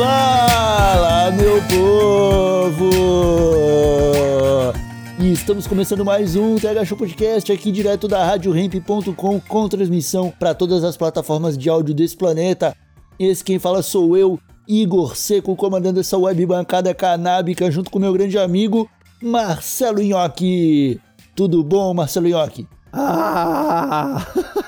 Fala, meu povo! E estamos começando mais um TH Show Podcast aqui direto da RadioRamp.com com transmissão para todas as plataformas de áudio desse planeta. Esse quem fala sou eu, Igor Seco, comandando essa web bancada canábica junto com meu grande amigo Marcelo Nhoque. Tudo bom, Marcelo Nhoque? Ah!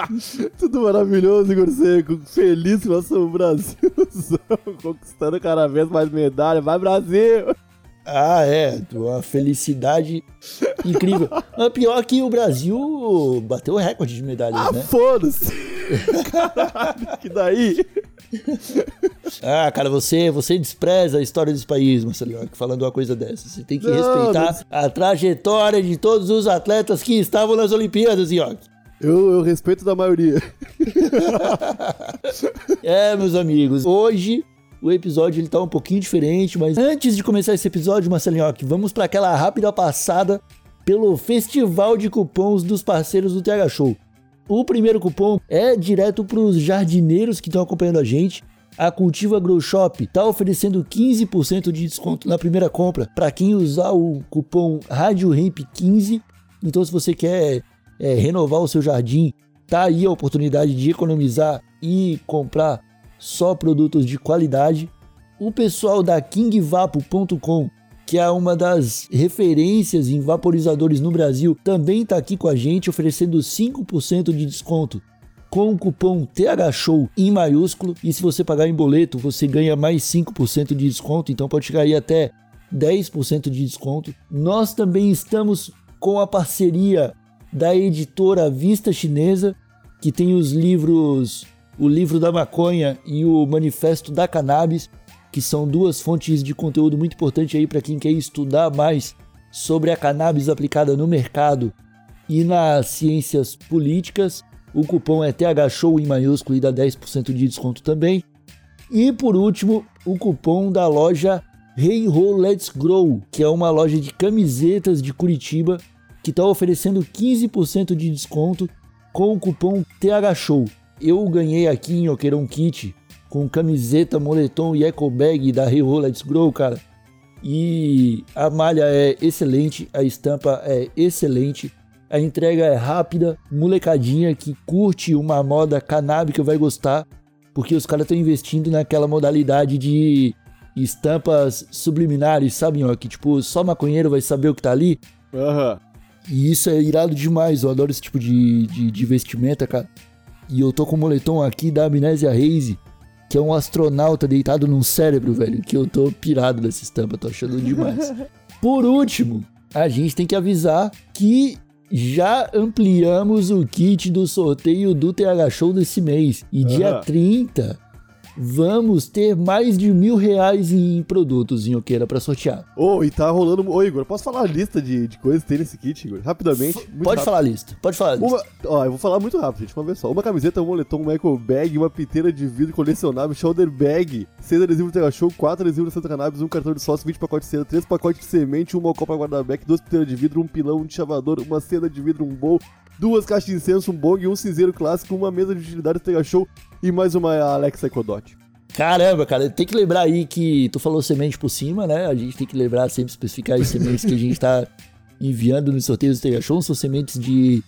Tudo maravilhoso, Igor Seco. Feliz que nós somos o Brasilzão, conquistando cada vez mais medalha. Vai, Brasil! Ah, é, uma felicidade incrível. Mas pior que o Brasil bateu o recorde de medalhas, Ah, né? foda-se! Caralho, que daí? Ah, cara, você, você despreza a história desse país, Marcelo falando uma coisa dessa. Você tem que Não, respeitar a trajetória de todos os atletas que estavam nas Olimpíadas, York. Eu, eu respeito da maioria. É, meus amigos, hoje o episódio ele tá um pouquinho diferente, mas antes de começar esse episódio, Marcelo York, vamos para aquela rápida passada pelo festival de cupons dos parceiros do TH Show. O primeiro cupom é direto para os jardineiros que estão acompanhando a gente. A Cultiva Grow Shop está oferecendo 15% de desconto na primeira compra para quem usar o cupom RadioRamp15. Então, se você quer é, renovar o seu jardim, tá aí a oportunidade de economizar e comprar só produtos de qualidade. O pessoal da KingVapo.com, que é uma das referências em vaporizadores no Brasil, também está aqui com a gente oferecendo 5% de desconto com o cupom THSHOW em maiúsculo. E se você pagar em boleto, você ganha mais 5% de desconto, então pode chegar aí até 10% de desconto. Nós também estamos com a parceria da editora Vista Chinesa, que tem os livros O Livro da Maconha e o Manifesto da Cannabis, que são duas fontes de conteúdo muito importante aí para quem quer estudar mais sobre a cannabis aplicada no mercado e nas ciências políticas. O cupom é THSHOW em maiúsculo e dá 10% de desconto também. E por último, o cupom da loja Hey Let's Grow, que é uma loja de camisetas de Curitiba que está oferecendo 15% de desconto com o cupom THSHOW. Eu ganhei aqui em Oqueirão Kit com camiseta, moletom e eco bag da Ho Let's Grow, cara. E a malha é excelente, a estampa é excelente, a entrega é rápida, molecadinha que curte uma moda canábica vai gostar, porque os caras estão investindo naquela modalidade de estampas subliminares, sabe, ó, que tipo, só maconheiro vai saber o que tá ali. Aham. E isso é irado demais, eu adoro esse tipo de, de, de vestimenta, cara. E eu tô com o moletom aqui da Amnésia Haze, que é um astronauta deitado num cérebro, velho, que eu tô pirado nessa estampa, tô achando demais. Por último, a gente tem que avisar que já ampliamos o kit do sorteio do TH Show desse mês. E dia Aham. 30 vamos ter mais de mil reais em produtos em Oqueira pra sortear. Ô, e tá rolando. Ô, Igor, posso falar a lista de, de coisas que tem nesse kit, Igor? Rapidamente. muito pode rápido. falar a lista, pode falar a lista. Uma, ó, eu vou falar muito rápido, gente, uma vez só. Uma camiseta, um moletom, um eco bag, uma piteira de vidro colecionável, shoulder bag, seis adesivos do Tega Show, quatro adesivos da Santa Cannabis, um cartão de sócio, 20 pacotes de seda, três pacotes de semente, uma copa guarda-back, duas piteiras de vidro, um pilão, um chavador, uma seda de vidro, um bowl, duas caixas de incenso, um bong, um cinzeiro clássico, uma mesa de utilidades do Tega Show e mais uma Alexa Ecodot. Caramba, cara, tem que lembrar aí que tu falou semente por cima, né? A gente tem que lembrar sempre especificar as sementes que a gente tá enviando nos sorteios do Tega Show, são sementes de,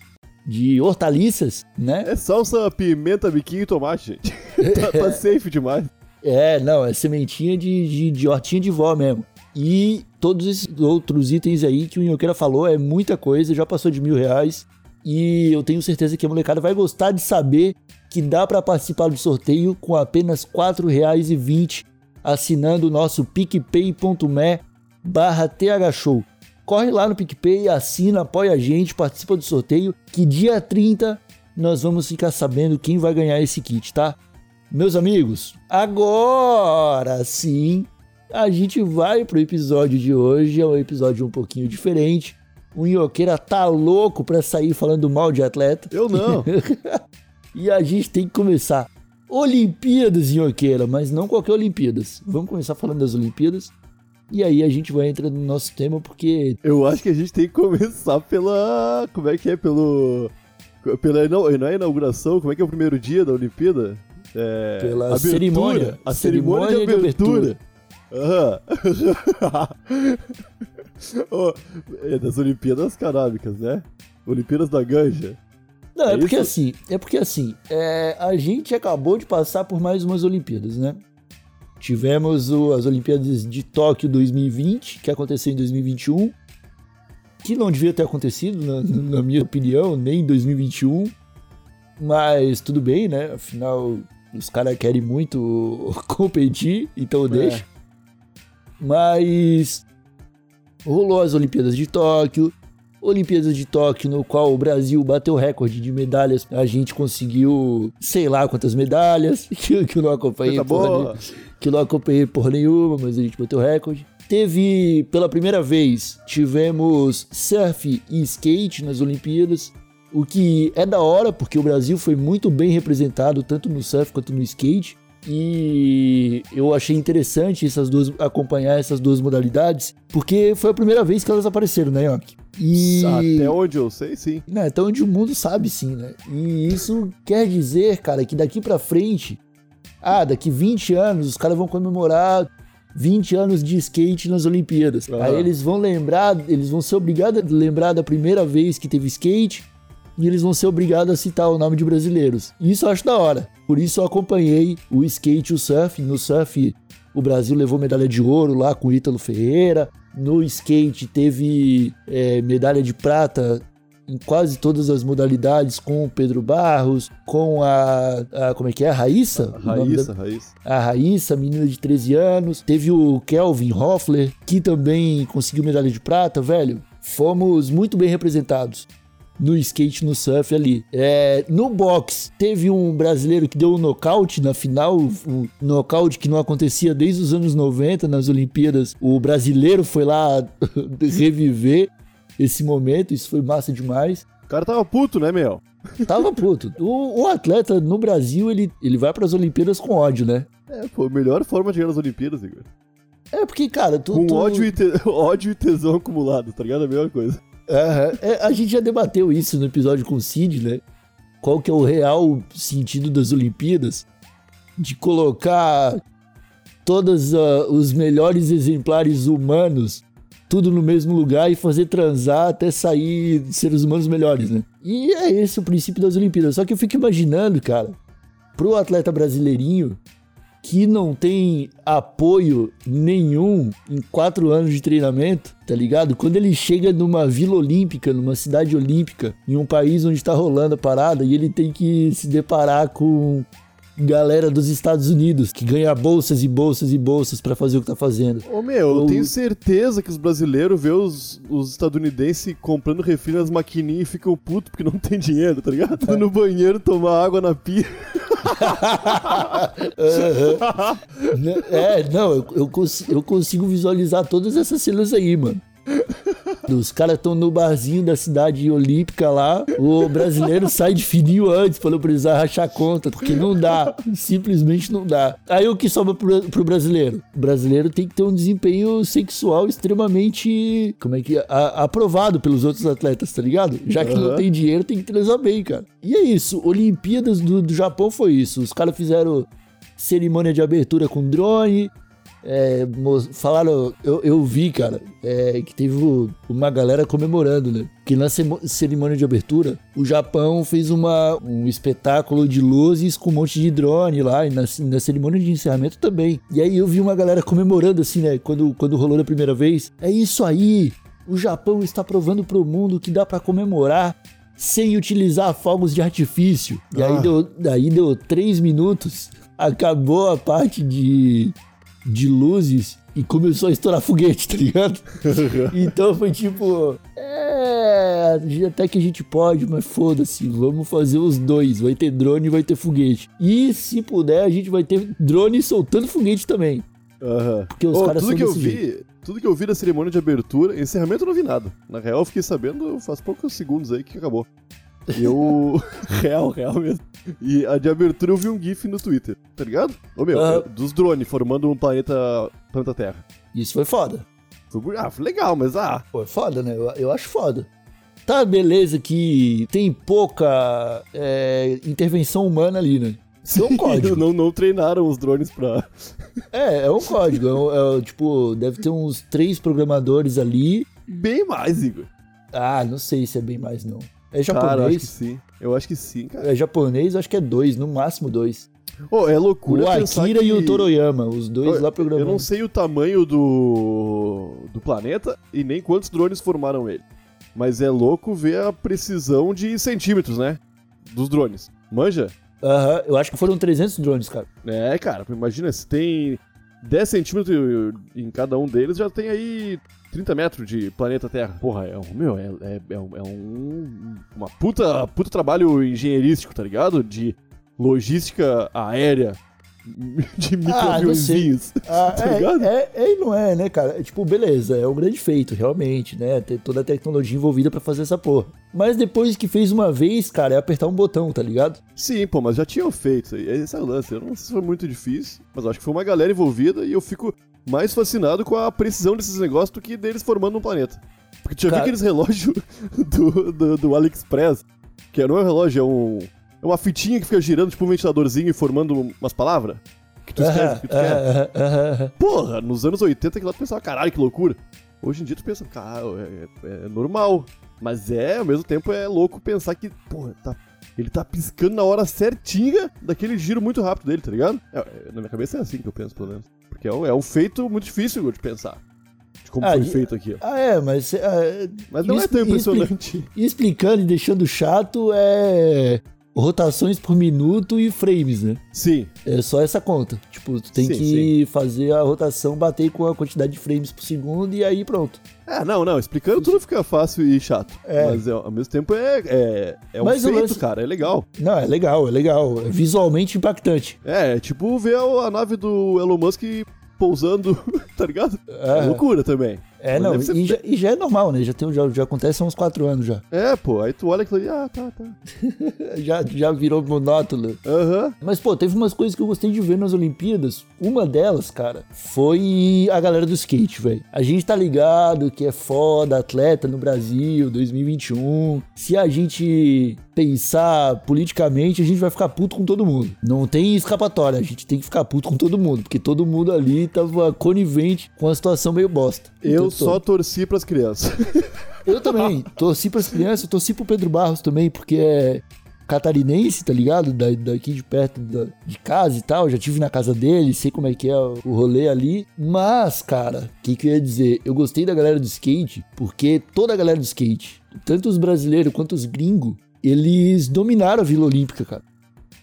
de hortaliças, né? É salsa, pimenta, biquinho e tomate, gente. tá, tá safe demais. É, não, é sementinha de, de, de hortinha de vó mesmo. E todos esses outros itens aí que o Inhoqueira falou é muita coisa, já passou de mil reais. E eu tenho certeza que a molecada vai gostar de saber que dá para participar do sorteio com apenas R$ 4,20 assinando o nosso picpay.me barra thshow. Corre lá no PicPay, assina, apoia a gente, participa do sorteio, que dia 30 nós vamos ficar sabendo quem vai ganhar esse kit, tá? Meus amigos, agora sim a gente vai pro episódio de hoje. É um episódio um pouquinho diferente. O Inhoqueira tá louco pra sair falando mal de atleta. Eu não. e a gente tem que começar. Olimpíadas, Inhoqueira, mas não qualquer Olimpíadas. Vamos começar falando das Olimpíadas. E aí a gente vai entrar no nosso tema porque. Eu acho que a gente tem que começar pela. Como é que é? Pelo. Pela não, não é inauguração, como é que é o primeiro dia da Olimpíada? É, Pela abertura, cerimônia. A cerimônia, de abertura. Aham. oh, é das Olimpíadas Canábicas, né? Olimpíadas da Ganja. Não, é, É porque isso? assim, é porque assim, é, a gente acabou de passar por mais umas Olimpíadas, né? Tivemos o- as Olimpíadas de Tóquio 2020, que aconteceu em 2021, que não devia ter acontecido, na, na minha opinião, nem em 2021, mas tudo bem, né? Afinal, os caras querem muito competir, então deixa. Mas rolou as Olimpíadas de Tóquio, Olimpíadas de Tóquio, no qual o Brasil bateu recorde de medalhas. A gente conseguiu, sei lá quantas medalhas, que, que eu não acompanhei porra nenhuma, que eu não acompanhei por nenhuma, mas a gente bateu recorde. Teve, pela primeira vez, tivemos surf e skate nas Olimpíadas, o que é da hora, porque o Brasil foi muito bem representado, tanto no surf quanto no skate. E eu achei interessante essas duas acompanhar essas duas modalidades, porque foi a primeira vez que elas apareceram, né, Yoki? E Até onde eu sei, sim. né, até onde o mundo sabe sim, né? E isso quer dizer, cara, que daqui pra frente, ah, daqui 20 anos os caras vão comemorar 20 anos de skate nas Olimpíadas. Aham. Aí eles vão lembrar, eles vão ser obrigados a lembrar da primeira vez que teve skate e eles vão ser obrigados a citar o nome de brasileiros. Isso eu acho da hora. Por isso eu acompanhei o skate e o surf. No surf, o Brasil levou medalha de ouro lá com o Ítalo Ferreira. No skate teve é, medalha de prata em quase todas as modalidades com o Pedro Barros, com a, a- como é que é, a Raíssa? Nome Raíssa, Raíssa. a Raíssa, menina de 13 anos. Teve o Kelvin Hoffler, que também conseguiu medalha de prata, velho. Fomos muito bem representados no skate, no surf ali. É, no boxe, teve um brasileiro que deu um nocaute na final, um nocaute que não acontecia desde os anos 90 nas Olimpíadas. O brasileiro foi lá reviver esse momento, isso foi massa demais. O cara tava puto, né, meu? Tava puto. O, o atleta no Brasil, ele, ele vai para as Olimpíadas com ódio, né? É, pô, a melhor forma de ganhar nas Olimpíadas, Igor. É porque, cara, tu, Com tu- ódio, e te- ódio e tesão acumulado, tá ligado? A mesma coisa. Aham. É, a gente já debateu isso no episódio com o Cid, né? Qual que é o real sentido das Olimpíadas? De colocar todos ah, os melhores exemplares humanos tudo no mesmo lugar e fazer transar até sair seres humanos melhores, né? E é esse o princípio das Olimpíadas. Só que eu fico imaginando, cara, pro atleta brasileirinho que não tem apoio nenhum em quatro anos de treinamento, tá ligado? Quando ele chega numa vila olímpica, numa cidade olímpica, em um país onde tá rolando a parada, e ele tem que se deparar com galera dos Estados Unidos que ganha bolsas e bolsas e bolsas pra fazer o que tá fazendo. Ô, meu, eu O- tenho certeza que os brasileiros vê os, os estadunidenses comprando refri nas maquininhas e ficam putos porque não tem dinheiro, tá ligado? Tudo no banheiro, tomar água na pia. Né? É, não, eu, eu, cons- eu consigo visualizar todas essas cenas aí, mano. Os caras estão no barzinho da cidade olímpica lá, o brasileiro sai de fininho antes pra não precisar rachar conta, porque não dá, simplesmente não dá. Aí o que sobra pro, pro brasileiro? O brasileiro tem que ter um desempenho sexual extremamente, como é que é? A- aprovado pelos outros atletas, tá ligado? Já que não Aham. tem dinheiro, tem que transar bem, cara. E é isso, Olimpíadas do, do Japão foi isso. Os caras fizeram cerimônia de abertura com drone. É, falaram, eu, eu vi, cara, é, que teve uma galera comemorando, né? Que na cerimônia de abertura, o Japão fez uma, um espetáculo de luzes com um monte de drone lá, e na, na cerimônia de encerramento também. E aí eu vi uma galera comemorando, assim, né? Quando, quando rolou da primeira vez. É isso aí! O Japão está provando pro mundo que dá pra comemorar sem utilizar fogos de artifício. E aí Ah. deu, daí deu três minutos, acabou a parte de, de luzes e começou a estourar foguete, tá ligado? então foi tipo. É. até que a gente pode, mas foda-se, vamos fazer os dois. Vai ter drone e vai ter foguete. E se puder, a gente vai ter drone soltando foguete também. Aham. Porque os Ô, caras tudo que eu vi, tudo que eu vi da cerimônia de abertura, encerramento eu não vi nada. Na real, eu fiquei sabendo faz poucos segundos aí que acabou. Eu. real, real mesmo. E a de abertura eu vi um GIF no Twitter, tá ligado? Ô meu, Aham. dos drones formando um planeta. planeta Terra. Isso foi foda. Foi, bu- ah, foi legal, mas ah. Pô, é foda, né? Eu, eu acho foda. Tá, beleza que tem pouca é, intervenção humana ali, né? Isso é um código. não, não treinaram os drones pra. É, é um código. É, um- é, tipo, deve ter uns três programadores ali. Bem mais, Igor. Ah, não sei se é bem mais, não. É Cara, eu acho que japonês. sim. Eu acho que sim, cara. É japonês, acho que é dois, no máximo dois. Ô, é loucura O Akira que... e o Toroyama, os dois Ô, lá Eu programando. não sei o tamanho do, do planeta e nem quantos drones formaram ele. Mas é louco ver a precisão de centímetros, né? Dos drones. Manja? Aham, eu acho que foram 300 drones, cara. É, cara, imagina, se tem 10 centímetros em cada um deles, já tem aí 30 metros de planeta Terra. Porra, é um, meu, é, é, é um, é um- uma puta, puta trabalho engenheirístico, tá ligado? De logística aérea, de Ah, microaviãozinhos. Ah, Tá é, ligado? é, é e não é, né, cara? É, tipo, beleza, é um grande feito, realmente, né? Ter toda a tecnologia envolvida pra fazer essa porra. Mas depois que fez uma vez, cara, é apertar um botão, tá ligado? Sim, pô, mas já tinham feito. Esse é o lance. Eu não sei se foi muito difícil, mas eu acho que foi uma galera envolvida e eu fico mais fascinado com a precisão desses negócios do que deles formando um planeta. Porque tu já Cara- viu aqueles relógios do, do, do AliExpress? Que não é um relógio, é um. É uma fitinha que fica girando, tipo um ventiladorzinho e formando umas palavras? Que tu escreve o que tu quer. Aham, aham, aham. Porra, nos anos 80 que lá tu pensava, caralho, que loucura. Hoje em dia tu pensa, cara, é, é- é normal. Mas é, ao mesmo tempo é louco pensar que, porra, tá, ele tá piscando na hora certinha daquele giro muito rápido dele, tá ligado? É, é, na minha cabeça é assim que eu penso, pelo menos. Porque é um, é um feito muito difícil de pensar. De como Ah, foi e- feito aqui. Ah, é, mas. ah, Mas não é tão impressionante. explicando e deixando chato é. Rotações por minuto e frames, né? Sim, É só essa conta. Tipo, tu tem Sim, que fazer a rotação bater com a quantidade de frames por segundo e aí pronto. É, não, não, explicando tudo fica fácil e chato. É. Mas é, ao mesmo tempo é, é, é um Mas feito, lance- cara, é legal. Não, é legal, é legal. É visualmente impactante. É, é tipo ver a, a nave do Elon Musk pousando, tá ligado? É É. loucura também. É, Mas não, e já, e já é normal, né? Já, tem, já, já acontece há uns quatro anos já. É, pô, aí tu olha aquilo ali, ah, tá, tá. Já, já virou monótono. Aham. Mas, pô, teve umas coisas que eu gostei de ver nas Olimpíadas. Uma delas, cara, foi a galera do skate, velho. A gente tá ligado que é foda, atleta no Brasil, 2021. Se a gente pensar politicamente, a gente vai ficar puto com todo mundo. Não tem escapatória, a gente tem que ficar puto com todo mundo, porque todo mundo ali tava conivente com a situação meio bosta. o Eu só torci pras crianças. Eu também. Torci pras crianças, torci pro Pedro Barros também, porque é catarinense, tá ligado? Da, daqui de perto da- de casa e tal. Já tive na casa dele, sei como é que é o o rolê ali. Mas, cara, o que, que eu ia dizer? Eu gostei da galera do skate, porque toda a galera do skate, tanto os brasileiros quanto os gringos, eles dominaram a Vila Olímpica, cara.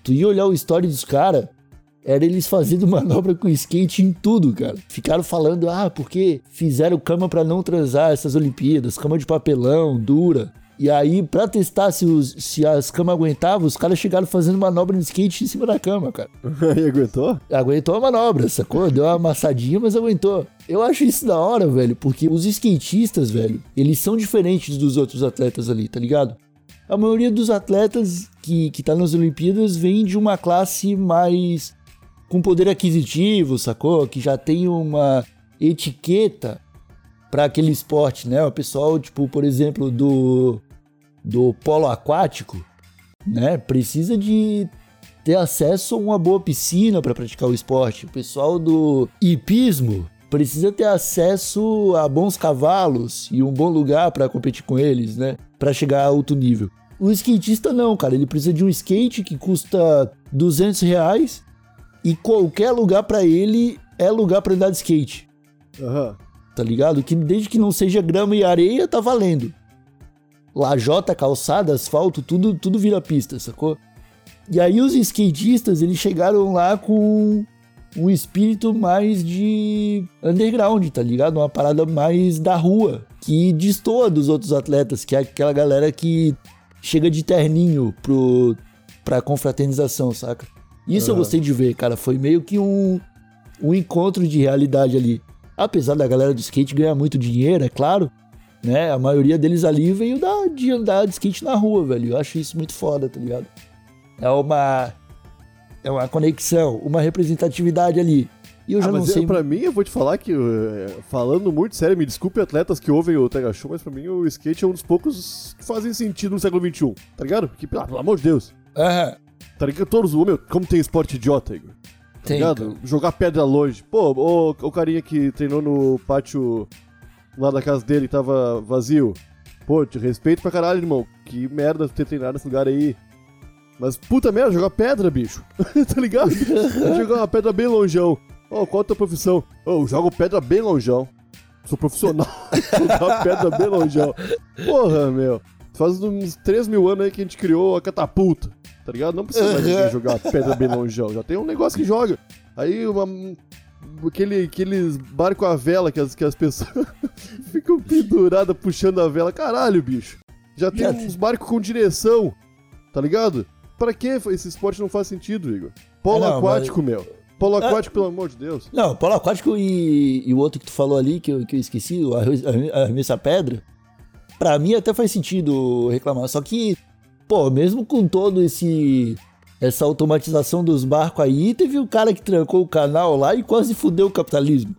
Tu ia olhar o story dos caras, era eles fazendo manobra com skate em tudo, cara. Ficaram falando, ah, porque fizeram cama pra não transar essas Olimpíadas, cama de papelão, dura. E aí, pra testar se, os- se as camas aguentavam, os caras chegaram fazendo manobra no skate em cima da cama, cara. e aguentou? Aguentou a manobra, sacou? Deu uma amassadinha, mas aguentou. Eu acho isso da hora, velho, porque os skatistas, velho, eles são diferentes dos outros atletas ali, tá ligado? A maioria dos atletas que, que tá nas Olimpíadas vem de uma classe mais com poder aquisitivo, sacou? Que já tem uma etiqueta para aquele esporte, né? O pessoal, tipo, por exemplo, do do polo aquático, né? Precisa de ter acesso a uma boa piscina para praticar o esporte. O pessoal do hipismo precisa ter acesso a bons cavalos e um bom lugar para competir com eles, né? Para chegar a alto nível. O skatista não, cara. Ele precisa de um skate que custa 200 reais e qualquer lugar para ele é lugar para andar de skate, Aham. tá ligado? Que desde que não seja grama e areia, tá valendo. Lajota, calçada, asfalto, tudo, tudo vira pista, sacou? E aí os skatistas, eles chegaram lá com um espírito mais de underground, tá ligado? Uma parada mais da rua, que destoa dos outros atletas, que é aquela galera que chega de terninho pro, pra confraternização, saca? Isso eu Aham. gostei de ver, cara. Foi meio que um, um encontro de realidade ali. Apesar da galera do skate ganhar muito dinheiro, é claro, né? A maioria deles ali veio da, de andar de skate na rua, velho. Eu acho isso muito foda, tá ligado? É uma. É uma conexão, uma representatividade ali. E eu já Ah, não mas sei. eu, pra mim, eu vou te falar que, eh, falando muito sério, me desculpe atletas que ouvem o Tega Show, mas pra mim o skate é um dos poucos que fazem sentido no século XXI, tá ligado? Porque, pelo, pelo amor de Deus, Aham, tá ligado? Todos, meu, como tem esporte idiota, Igor? Tá tem. ligado? cara. Jogar pedra longe. Pô, o, o carinha que treinou no pátio lá da casa dele tava vazio. Pô, te respeito pra caralho, irmão. Que merda ter treinado nesse lugar aí. Mas puta merda, jogar pedra, bicho. tá ligado? jogar uma pedra bem longeão. Ô, qual a tua profissão? Ô, eu jogo pedra bem longeão. Sou profissional. jogar pedra bem longeão. Porra, meu. Faz uns 3 mil anos aí que a gente criou a catapulta. Tá ligado? Não precisa mais ninguém jogar pedra bem longeão. Já tem um negócio que joga. Aí uma. Aquele, aqueles barco à vela que as, que as pessoas ficam penduradas puxando a vela. Caralho, bicho. Já tem uns barcos com direção. Tá ligado? Pra que esse esporte não faz sentido, Igor? Polo Ah, não, aquático, meu. Polo aquático, pelo amor de Deus. Não, polo aquático e, e o outro que tu falou ali, que eu, que eu esqueci, o arre- arre- arremesso à pedra, pra mim até faz sentido reclamar. Só que, pô, mesmo com todo esse essa automatização dos barcos aí, teve o cara que trancou o canal lá e quase fudeu o capitalismo.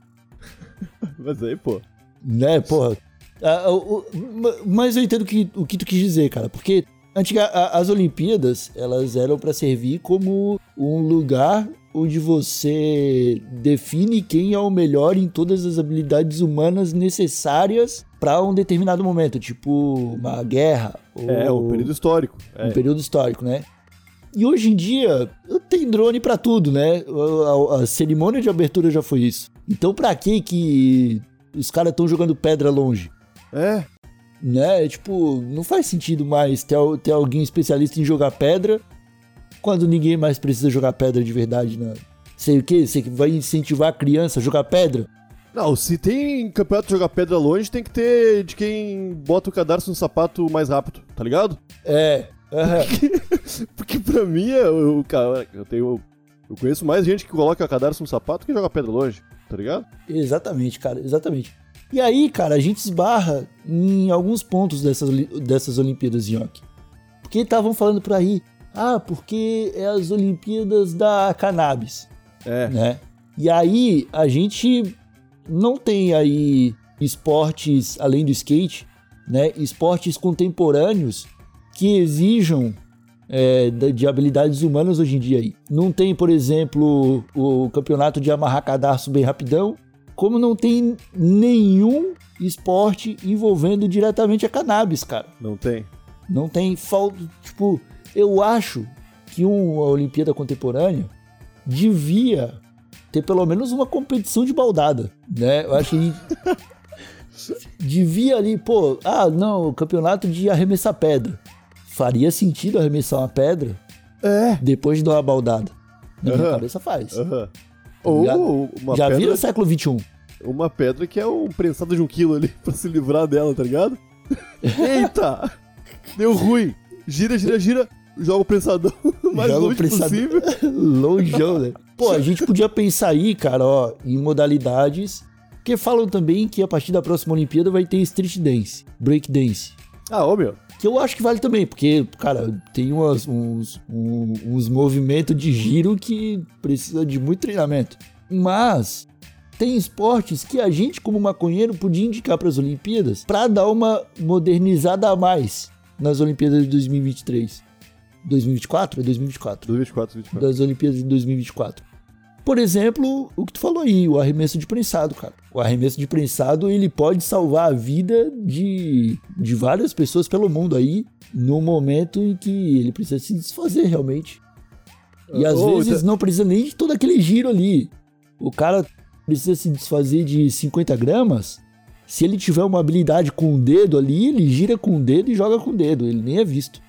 Mas aí, pô. Né, porra. Ah, o- o- ma- mas eu entendo que, o que tu quis dizer, cara, porque antiga, a- as Olimpíadas, elas eram pra servir como um lugar onde você define quem é o melhor em todas as habilidades humanas necessárias pra um determinado momento, tipo uma guerra ou É, o período histórico. É. um período histórico, né? E hoje em dia tem drone pra tudo, né? A, a- a cerimônia de abertura já foi isso. Então pra que que os caras estão jogando pedra longe? É. Né? Tipo, não faz sentido mais ter, ter alguém especialista em jogar pedra quando ninguém mais precisa jogar pedra de verdade, né? Sei o quê? Você que vai incentivar a criança a jogar pedra? Não, se tem campeonato de jogar pedra longe, tem que ter de quem bota o cadarço no sapato mais rápido, tá ligado? É. aham. Porque pra mim, é o cara, eu tenho. Eu conheço mais gente que coloca cadarço no sapato que joga pedra longe, tá ligado? Exatamente, cara, exatamente. E aí, cara, a gente esbarra em alguns pontos dessas, dessas Olimpíadas, Yonk. Porque estavam falando por aí, ah, porque é as Olimpíadas da cannabis, É. né? E aí, a gente não tem aí esportes além do skate, né? Esportes contemporâneos que exijam é, de habilidades humanas hoje em dia aí. Não tem, por exemplo, o campeonato de amarrar cadarço bem rapidão, como não tem nenhum esporte envolvendo diretamente a cannabis, cara. Não tem. Não tem falta. Tipo, eu acho que uma Olimpíada Contemporânea devia ter pelo menos uma competição de baldada, né? Eu acho que devia ali, pô, ah, não, o campeonato de arremessar pedra. Faria sentido arremessar uma pedra É. depois de dar uma baldada. Na minha Aham. cabeça faz. Aham. Já- Ou uma Já pedra. vira século XXI. Uma pedra que é um prensado de um quilo ali pra se livrar dela, tá ligado? Eita! Deu ruim. Gira, gira, gira. Joga o prensadão o mais Joga longe prensador. possível. Longeão, né? Pô, a gente podia pensar aí, cara, ó, em modalidades. Porque falam também que a partir da próxima Olimpíada vai ter street dance, break dance. Ah, ô meu. Que eu acho que vale também, porque, cara, tem umas- uns, um- uns movimentos de giro que precisa de muito treinamento. Mas tem esportes que a gente, como maconheiro, podia indicar para as Olimpíadas para dar uma modernizada a mais nas Olimpíadas de 2023. 2024? É 2024 2024, 2024. das Olimpíadas de 2024. Por exemplo, o que tu falou aí, o arremesso de prensado, cara. O arremesso de prensado, ele pode salvar a vida de, de várias pessoas pelo mundo aí, no momento em que ele precisa se desfazer realmente. E às vezes não precisa nem de todo aquele giro ali. O cara precisa se desfazer de 50 gramas. Se ele tiver uma habilidade com o dedo ali, ele gira com o dedo e joga com o dedo. Ele nem é visto.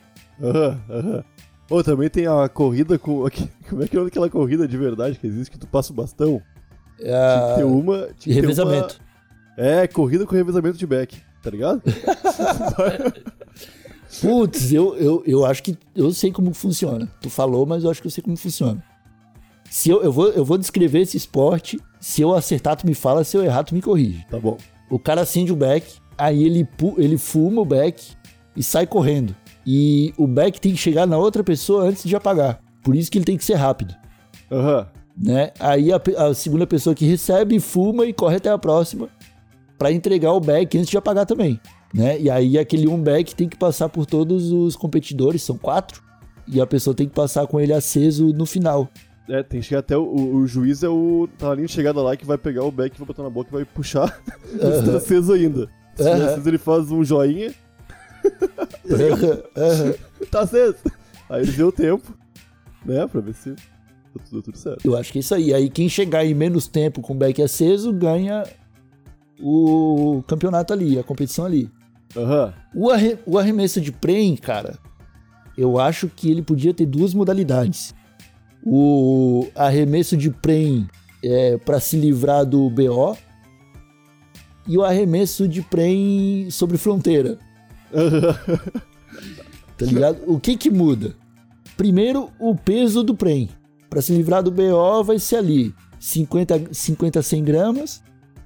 Aham, aham. Ou também tem a corrida com. Como é que é aquela corrida de verdade que existe que tu passa o bastão? É a- Tem uma. tinha que ter revezamento. uma- É, corrida com revezamento de back, tá ligado? Putz, eu, eu, eu acho que eu sei como funciona. Tu falou, mas eu acho que eu sei como funciona. Se eu, eu, vou, eu vou descrever esse esporte. Se eu acertar, tu me fala. Se eu errar, tu me corrige. tá bom. O cara acende o back, aí ele, ele fuma o back e sai correndo. E o back tem que chegar na outra pessoa antes de apagar. Por isso que ele tem que ser rápido. Aham. né? Aí a, a segunda pessoa que recebe fuma e corre até a próxima pra entregar o back antes de apagar também, né? E aí aquele um back tem que passar por todos os competidores, são quatro, e a pessoa tem que passar com ele aceso no final. É, tem que chegar até o, o, o juiz é o. Tá ali de chegada lá que vai pegar o back, vai botar na boca e vai puxar. Isso tá aceso ainda. Se tiver aceso, ele faz um joinha. Tá aceso. Aí ele o tempo, né? Pra ver se tá tudo, tudo certo. Eu acho que é isso aí. Aí quem chegar em menos tempo com o back aceso ganha o campeonato ali, a competição ali. Aham. O, arre- o arremesso de prem, cara, eu acho que ele podia ter duas modalidades. O arremesso de prem é, para se livrar do BO e o arremesso de prem sobre fronteira, tá ligado? O que que muda? Primeiro, o peso do prem. Para se livrar do BO vai ser ali 50, 50 100 gramas,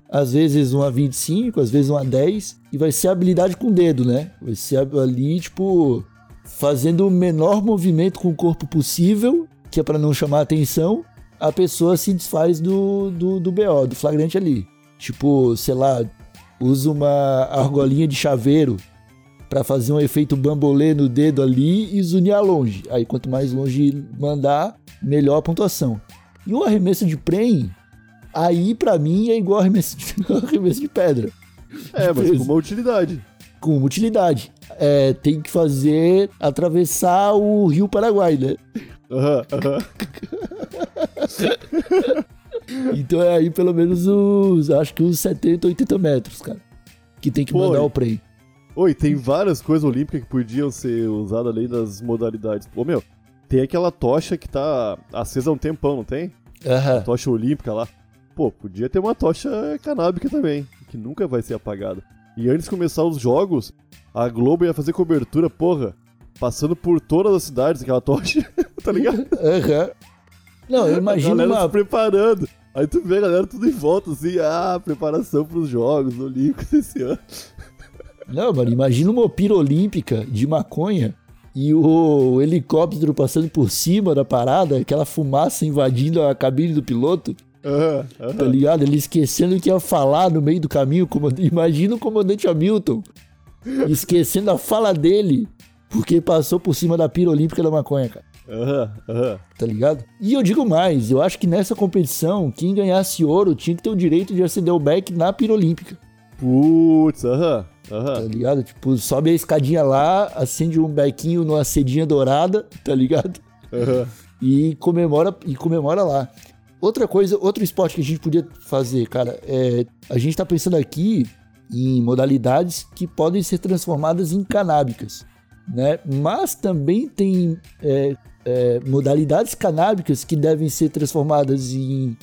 às vezes um a 25, às vezes um a 10, e vai ser habilidade com o dedo, né? Vai ser ali, tipo, fazendo o menor movimento com o corpo possível, que é para não chamar atenção, a pessoa se desfaz do, do, do BO, do flagrante ali. Tipo, sei lá, usa uma argolinha de chaveiro para fazer um efeito bambolê no dedo ali e zuniar longe. Aí quanto mais longe mandar, melhor a pontuação. E o arremesso de prem, aí pra mim é igual arremesso de, arremesso de pedra, É, mas peso. com uma utilidade. com uma utilidade. É, tem que fazer atravessar o Rio Paraguai, né? Aham, aham. Então é aí pelo menos os, acho que uns 70, 80 metros, cara. Que tem que Pô, mandar o prem. Oi, tem várias coisas olímpicas que podiam ser usadas além das modalidades. Ô, meu, tem aquela tocha que tá acesa há um tempão, não tem? Aham. Tocha olímpica lá. Pô, podia ter uma tocha canábica também, que nunca vai ser apagada. E antes de começar os jogos, a Globo ia fazer cobertura, porra, passando por todas as cidades aquela tocha, tá ligado? Aham. Não, eu a imagino galera uma, se preparando. Aí tu vê a galera tudo em volta, assim, ah, preparação pros jogos olímpicos esse ano. Não, mano, imagina uma pira olímpica de maconha e o helicóptero passando por cima da parada, aquela fumaça invadindo a cabine do piloto, Aham, tá aham. ligado? Ele esquecendo o que ia falar no meio do caminho. Imagina o comandante Hamilton esquecendo a fala dele porque passou por cima da pira olímpica da maconha, cara. Aham, aham. Tá ligado? E eu digo mais, eu acho que nessa competição, quem ganhasse ouro tinha que ter o direito de acender o back na pira olímpica. Putz, aham, tá aham. ligado? Tipo, sobe a escadinha lá, acende um bequinho numa cedinha dourada, tá ligado? aham. E comemora, e comemora lá. Outra coisa, outro esporte que a gente podia fazer, cara, é. A gente tá pensando aqui em modalidades que podem ser transformadas em canábicas, né? Mas também tem é, é, modalidades canábicas que devem ser transformadas em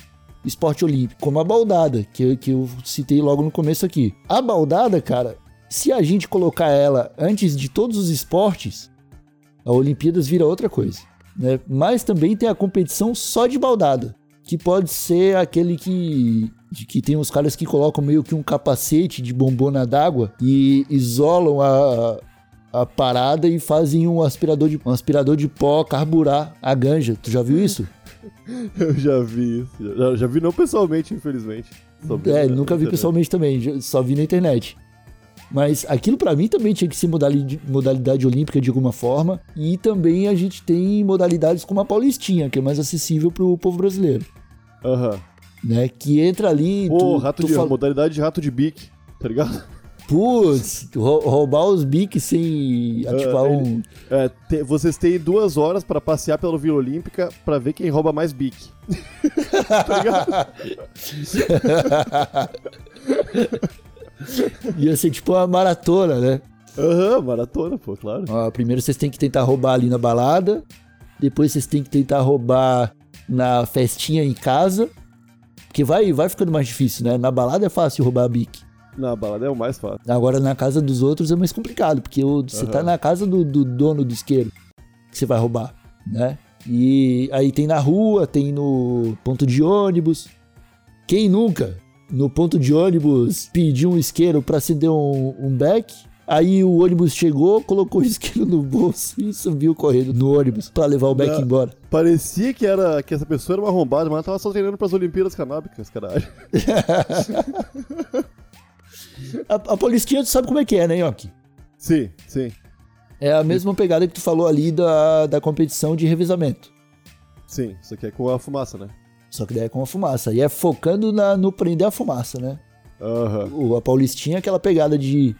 esporte olímpico, como a baldada, que, que eu citei logo no começo aqui. A baldada, cara, se a gente colocar ela antes de todos os esportes, a Olimpíadas vira outra coisa. Né? Mas também tem a competição só de baldada, que pode ser aquele que de que tem uns caras que colocam meio que um capacete de bombona d'água e isolam a, a parada e fazem um aspirador de um aspirador de pó carburar a ganja. Tu já viu isso? Eu já vi isso. Já, já vi não pessoalmente, infelizmente. É, nunca vi pessoalmente também, só vi na internet. Mas aquilo pra mim também tinha que ser modalidade, modalidade olímpica de alguma forma. E também a gente tem modalidades como a Paulistinha, que é mais acessível pro povo brasileiro. Aham. Né? Que entra ali. Pô, tu, rato tu de, fala, modalidade de rato de bique, tá ligado? Putz, rou- roubar os biques sem ativar ele- um. É, te- vocês têm duas horas pra passear pela Vila Olímpica pra ver quem rouba mais bique. Ia ser tipo uma maratona, né? Aham, maratona, pô, claro. Ó, primeiro vocês têm que tentar roubar ali na balada. Depois vocês têm que tentar roubar na festinha em casa. Porque vai, vai ficando mais difícil, né? Na balada é fácil roubar a bique. Na balada é o mais fácil. Agora na casa dos outros é mais complicado, porque você tá na casa do, do dono do isqueiro que você vai roubar, né? E aí tem na rua, tem no ponto de ônibus. Quem nunca no ponto de ônibus pediu um isqueiro pra acender um, um beck? Aí o ônibus chegou, colocou o isqueiro no bolso e subiu correndo no ônibus pra levar o beck Não. embora. Parecia que, era, que essa pessoa era uma arrombada, mas ela tava só treinando pras Olimpíadas Canábicas, caralho. A, a tu sabe como é que é, né, Yoki? Sim, sim, É a mesma pegada que tu falou ali da, da competição de revezamento. sim. Isso aqui é com a fumaça, né? Só que daí é com a fumaça. E é focando na- no prender a fumaça, né? Aham. O, a Paulistinha é aquela pegada de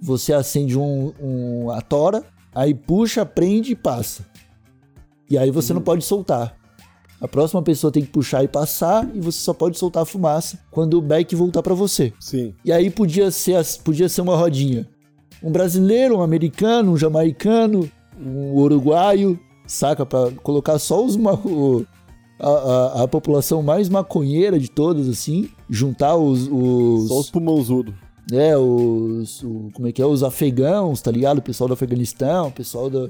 você acende um, um a tora, aí puxa, prende e passa. E aí você não pode soltar. A próxima pessoa tem que puxar e passar, e você só pode soltar a fumaça quando o back voltar pra você. Sim. E aí podia ser, podia ser uma rodinha. Um brasileiro, um americano, um jamaicano, um uruguaio, saca? Pra colocar só os o- a, a- a população mais maconheira de todas, assim. Juntar os. os Só os pulmãozudos. é, os. o- como é que é? Os afegãos, tá ligado? O pessoal do Afeganistão, o pessoal da.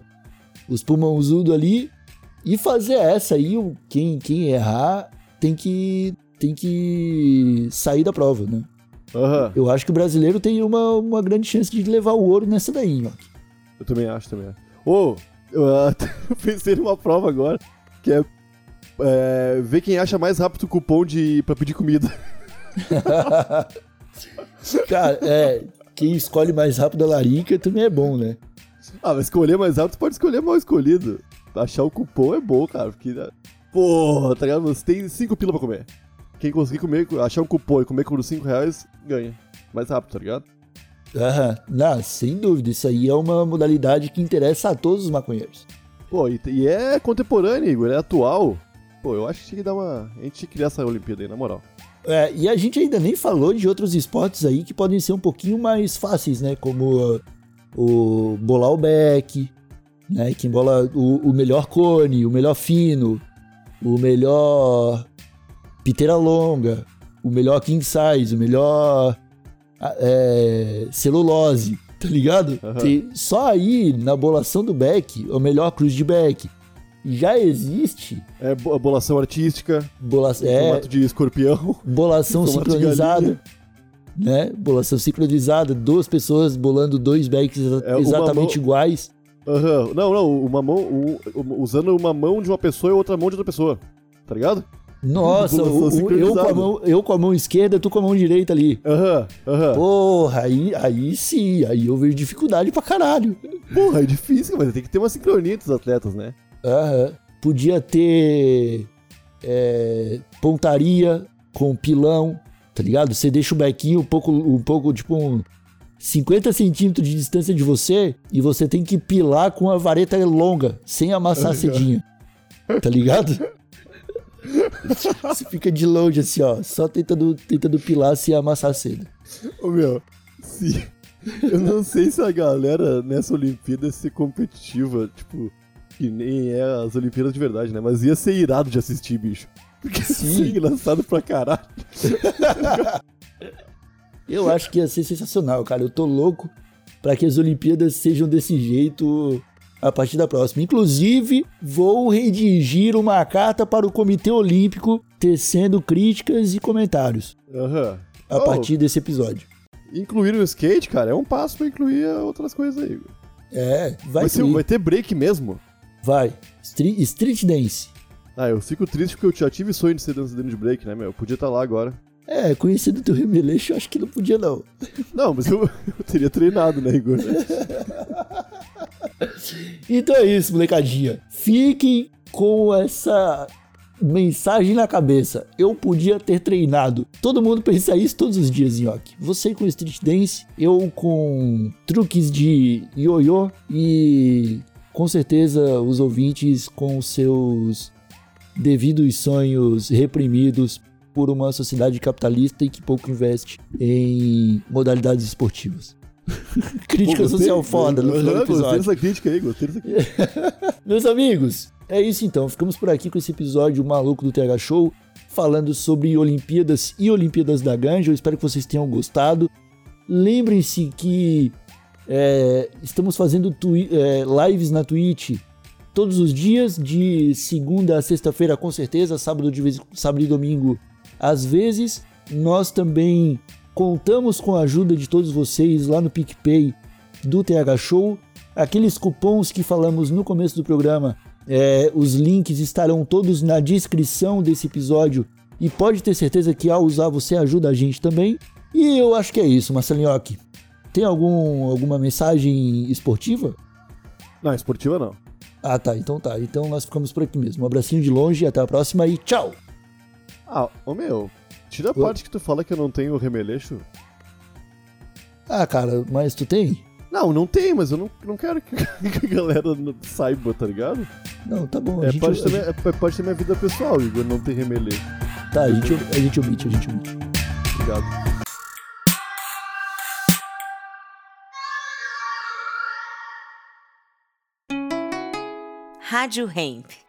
Os pulmãozudos ali. E fazer essa aí, quem, quem errar tem que. Tem que sair da prova, né? Aham. Eu acho que o brasileiro tem uma, uma grande chance de levar o ouro nessa daí, ó. Eu também acho, também acho. Ô, eu até pensei numa prova agora, que é, é ver quem acha mais rápido o cupom de, pra pedir comida. Cara, é. Quem escolhe mais rápido a larica também é bom, né? Ah, mas escolher mais rápido, você pode escolher mal escolhido. Achar o cupom é bom, cara, porque... né, Porra, tá ligado? Você tem 5 pila pra comer. Quem conseguir comer, achar um cupom e comer por 5 reais, ganha. Mais rápido, tá ligado? Aham. Não, sem dúvida. Isso aí é uma modalidade que interessa a todos os maconheiros. Pô, e, e é contemporâneo, Igor, é atual. Pô, eu acho que tinha que dar uma... A gente tinha que criar essa Olimpíada aí, na moral. É, e a gente ainda nem falou de outros esportes aí que podem ser um pouquinho mais fáceis, né? Como uh, o bolar o beck, né? Quem bola o, o melhor cone, o melhor fino, o melhor piteira longa, o melhor king size, o melhor ah, é, celulose, tá ligado? Aham. Tem- só aí, na bolação do beck, o melhor cruz de beck. Já existe É bo- bolação artística, bola, é, formato de escorpião. bolação sincronizada, né? Bolação sincronizada, duas pessoas bolando dois backs É, exatamente mão- iguais. Aham. Não, não, uma mão. um- usando uma mão de uma pessoa e outra mão de outra pessoa. Tá ligado? Nossa, o- o- eu, com a mão, eu com a mão esquerda, tu com a mão direita ali. Aham, aham. Porra, aí, aí sim, aí eu vejo dificuldade pra caralho. Porra, é difícil, mas tem que ter uma sincronia entre os atletas, né? Aham. Podia ter é, pontaria com pilão, tá ligado? Você deixa o bequinho um pouco, um pouco tipo um 50 centímetros de distância de você e você tem que pilar com a vareta longa, sem amassar a cedinha. Tá ligado? Você fica de longe assim, ó, só tentando, tentando pilar sem amassar a seda. Ô meu, se. Eu não sei se a galera nessa Olimpíada ia ser competitiva, tipo, que nem é as Olimpíadas de verdade, né? Mas ia ser irado de assistir, bicho. Porque ia ser engraçado pra caralho. Eu acho que ia ser sensacional, cara. Eu tô louco pra que as Olimpíadas sejam desse jeito a partir da próxima. Inclusive, vou redigir uma carta para o Comitê Olímpico tecendo críticas e comentários Aham. a Oh, partir desse episódio. Incluir o skate, cara, é um passo pra incluir outras coisas aí. É, vai Vai, vai ter break mesmo? Vai. Street, street dance. Ah, eu fico triste porque eu já tive sonho de ser dançarino de break, né, meu? Eu podia estar lá agora. É, conhecendo teu remeleixo, eu acho que não podia, não. Não, mas eu, eu teria treinado, né, Igor? Então é isso, molecadinha. Fiquem com essa mensagem na cabeça. Eu podia ter treinado. Todo mundo pensa isso todos os dias, Nhoque. Você com street dance, eu com truques de ioiô e com certeza os ouvintes com seus devidos sonhos reprimidos por uma sociedade capitalista e que pouco investe em modalidades esportivas. Crítica Pô, social foda no final do Aham, Gostei episódio. dessa crítica aí, gostei dessa crítica. Meus amigos, É isso então, ficamos por aqui com esse episódio maluco do TH Show, falando sobre Olimpíadas e Olimpíadas da Ganja. Eu espero que vocês tenham gostado. Lembrem-se que é, estamos fazendo é, lives na Twitch todos os dias, de segunda a sexta-feira, com certeza, sábado, de vez, sábado e domingo, às vezes. Nós também contamos com a ajuda de todos vocês lá no PicPay do TH Show. Aqueles cupons que falamos no começo do programa, é, os links estarão todos na descrição desse episódio. E pode ter certeza que ao usar você ajuda a gente também. E eu acho que é isso, Marcelinhoque. Tem algum, alguma mensagem esportiva? Não, esportiva não. Ah, tá. Então tá. Então nós ficamos por aqui mesmo. Um abracinho de longe, até a próxima e tchau! Ah, ô meu, tira a parte que tu fala que eu não tenho remeleixo. Ah, cara, mas tu tem? Não, não tem, mas eu não, não quero que, a galera saiba, tá ligado? Não, tá bom. É, gente, parte da minha, é parte da minha vida pessoal, Igor, não tem remeleixo. Tá, a gente, a gente omite, a gente omite. Obrigado. Rádio Hemp.